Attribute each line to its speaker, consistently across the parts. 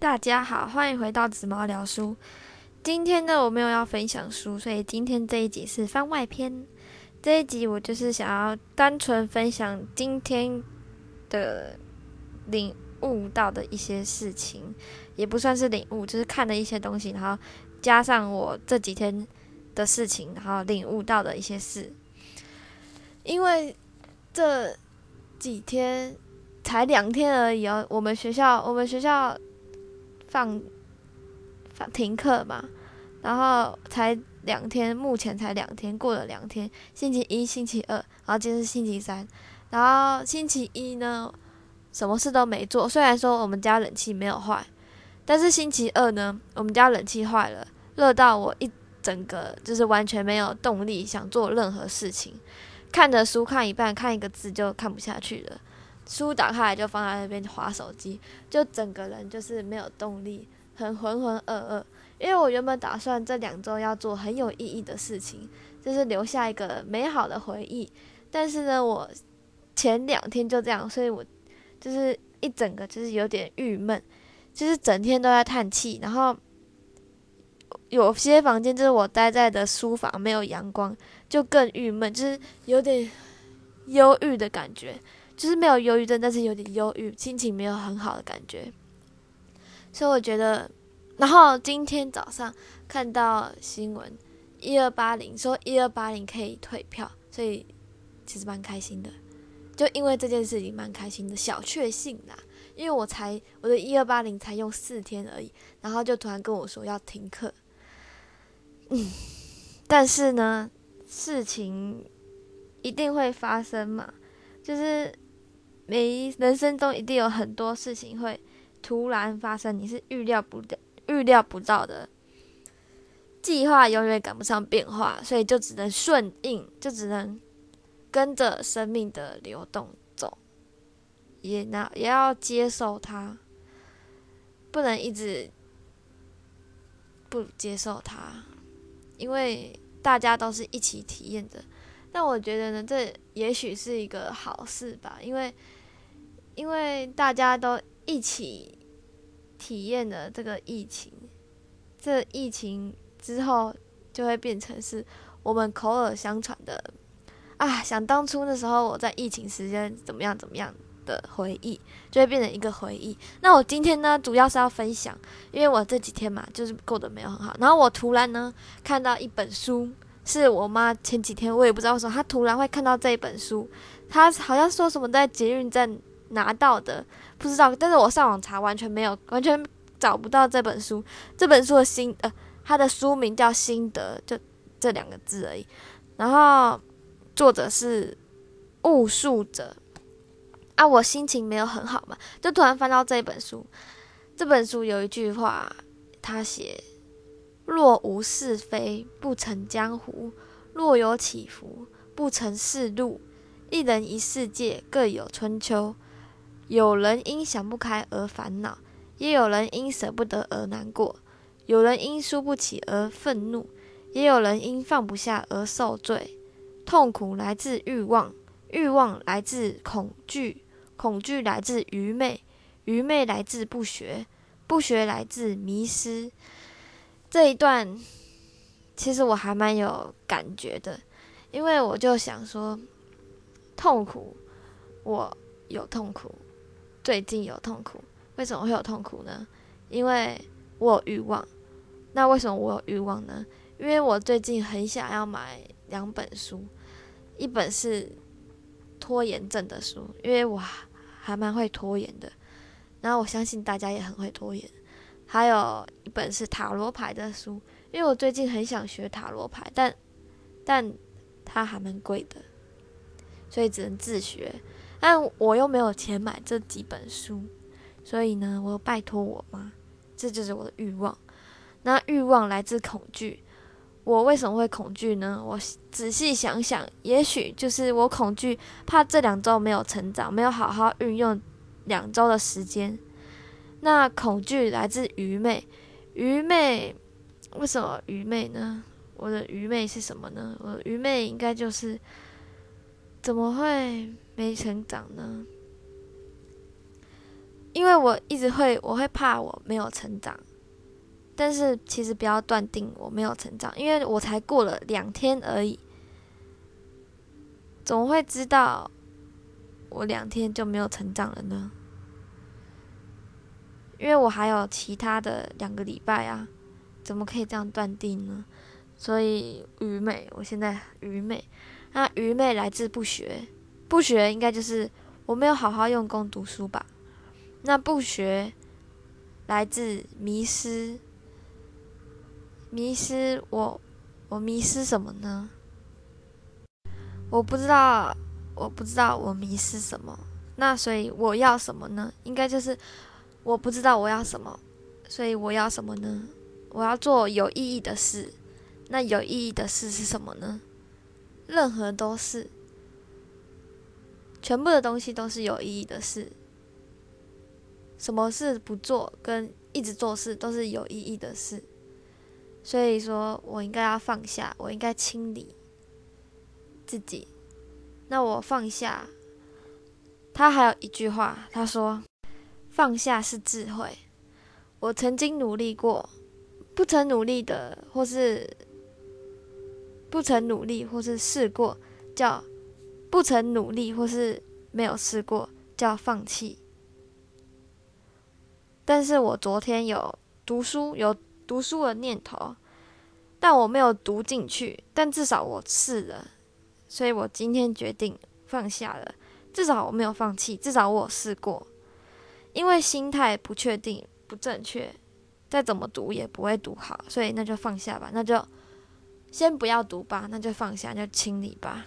Speaker 1: 大家好，欢迎回到紫毛聊书。今天呢，我没有要分享书，所以今天这一集是番外篇。这一集我就是想要单纯分享今天的领悟到的一些事情，也不算是领悟，就是看了一些东西，然后加上我这几天的事情，然后领悟到的一些事。因为这几天才两天而已哦，我们学校我们学校放放停课嘛，然后才两天，目前才两天，过了两天，星期一、星期二，然后今天是星期三，然后星期一呢，什么事都没做，虽然说我们家冷气没有坏，但是星期二呢，我们家冷气坏了，热到我一整个就是完全没有动力想做任何事情。看着书看一半，看一个字就看不下去了。书打开来就放在那边划手机，就整个人就是没有动力，很浑浑噩噩。因为我原本打算这两周要做很有意义的事情，就是留下一个美好的回忆。但是呢，我前两天就这样，所以我就是一整个就是有点郁闷，就是整天都在叹气。然后有些房间就是我待在的书房没有阳光。就更郁闷，就是有点忧郁的感觉，就是没有忧郁症，但是有点忧郁，心情没有很好的感觉。所以我觉得，然后今天早上看到新闻，一二八零说一二八零可以退票，所以其实蛮开心的。就因为这件事情蛮开心的，小确幸啦。因为我才我的一二八零才用四天而已，然后就突然跟我说要停课。嗯，但是呢。事情一定会发生嘛？就是每人生中一定有很多事情会突然发生，你是预料不到、预料不到的。计划永远赶不上变化，所以就只能顺应，就只能跟着生命的流动走，也那也要接受它，不能一直不接受它，因为。大家都是一起体验的，但我觉得呢，这也许是一个好事吧，因为因为大家都一起体验了这个疫情，这疫情之后就会变成是我们口耳相传的啊，想当初那时候我在疫情时间怎么样怎么样。的回忆就会变成一个回忆。那我今天呢，主要是要分享，因为我这几天嘛，就是过得没有很好。然后我突然呢，看到一本书，是我妈前几天我也不知道为什么，她突然会看到这一本书，她好像说什么在捷运站拿到的，不知道。但是我上网查，完全没有，完全找不到这本书。这本书的心呃，它的书名叫《心得》，就这两个字而已。然后作者是悟术者。啊，我心情没有很好嘛，就突然翻到这本书。这本书有一句话，他写：“若无是非，不成江湖；若有起伏，不成世路。一人一世界，各有春秋。有人因想不开而烦恼，也有人因舍不得而难过；有人因输不起而愤怒，也有人因放不下而受罪。痛苦来自欲望，欲望来自恐惧。”恐惧来自愚昧，愚昧来自不学，不学来自迷失。这一段其实我还蛮有感觉的，因为我就想说，痛苦，我有痛苦，最近有痛苦，为什么会有痛苦呢？因为我有欲望。那为什么我有欲望呢？因为我最近很想要买两本书，一本是拖延症的书，因为我。还蛮会拖延的，然后我相信大家也很会拖延。还有一本是塔罗牌的书，因为我最近很想学塔罗牌，但但它还蛮贵的，所以只能自学。但我又没有钱买这几本书，所以呢，我拜托我妈，这就是我的欲望。那欲望来自恐惧。我为什么会恐惧呢？我仔细想想，也许就是我恐惧，怕这两周没有成长，没有好好运用两周的时间。那恐惧来自愚昧，愚昧为什么愚昧呢？我的愚昧是什么呢？我愚昧应该就是怎么会没成长呢？因为我一直会，我会怕我没有成长。但是其实不要断定我没有成长，因为我才过了两天而已，怎么会知道我两天就没有成长了呢？因为我还有其他的两个礼拜啊，怎么可以这样断定呢？所以愚昧，我现在愚昧。那愚昧来自不学，不学应该就是我没有好好用功读书吧？那不学来自迷失。迷失我，我迷失什么呢？我不知道，我不知道我迷失什么。那所以我要什么呢？应该就是我不知道我要什么，所以我要什么呢？我要做有意义的事。那有意义的事是什么呢？任何都是，全部的东西都是有意义的事。什么事不做跟一直做事都是有意义的事。所以说我应该要放下，我应该清理自己。那我放下，他还有一句话，他说：“放下是智慧。”我曾经努力过，不曾努力的，或是不曾努力，或是试过，叫不曾努力，或是没有试过，叫放弃。但是我昨天有读书，有。读书的念头，但我没有读进去。但至少我试了，所以我今天决定放下了。至少我没有放弃，至少我试过。因为心态不确定、不正确，再怎么读也不会读好，所以那就放下吧。那就先不要读吧，那就放下，就清理吧。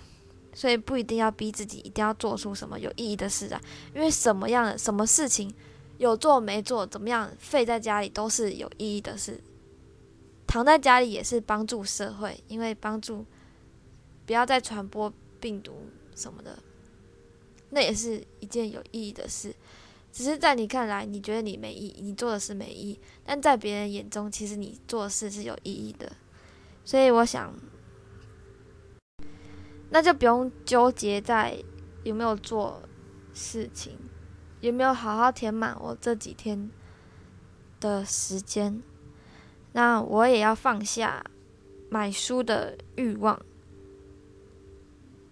Speaker 1: 所以不一定要逼自己一定要做出什么有意义的事啊，因为什么样的什么事情有做没做，怎么样废在家里都是有意义的事。躺在家里也是帮助社会，因为帮助不要再传播病毒什么的，那也是一件有意义的事。只是在你看来，你觉得你没意义，你做的事没意义，但在别人眼中，其实你做的事是有意义的。所以我想，那就不用纠结在有没有做事情，有没有好好填满我这几天的时间。那我也要放下买书的欲望，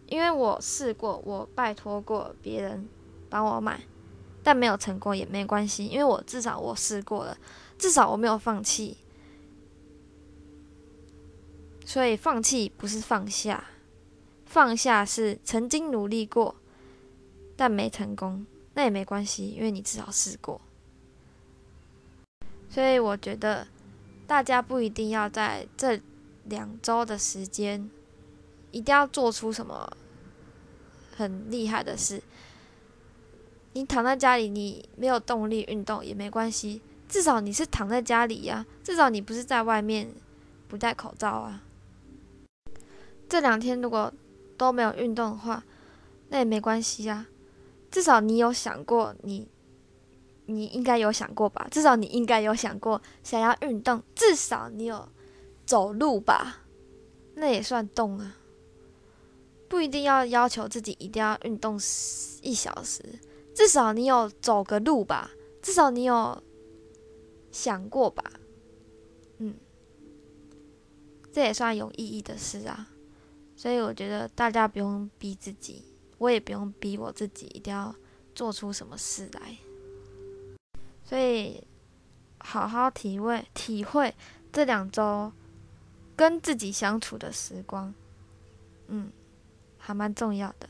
Speaker 1: 因为我试过，我拜托过别人帮我买，但没有成功也没关系，因为我至少我试过了，至少我没有放弃。所以放弃不是放下，放下是曾经努力过，但没成功，那也没关系，因为你至少试过。所以我觉得。大家不一定要在这两周的时间，一定要做出什么很厉害的事。你躺在家里，你没有动力运动也没关系，至少你是躺在家里呀，至少你不是在外面不戴口罩啊。这两天如果都没有运动的话，那也没关系呀，至少你有想过你。你应该有想过吧？至少你应该有想过想要运动，至少你有走路吧？那也算动啊。不一定要要求自己一定要运动一小时，至少你有走个路吧？至少你有想过吧？嗯，这也算有意义的事啊。所以我觉得大家不用逼自己，我也不用逼我自己一定要做出什么事来。所以，好好体会体会这两周跟自己相处的时光，嗯，还蛮重要的。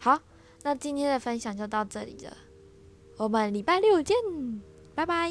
Speaker 1: 好，那今天的分享就到这里了，我们礼拜六见，拜拜。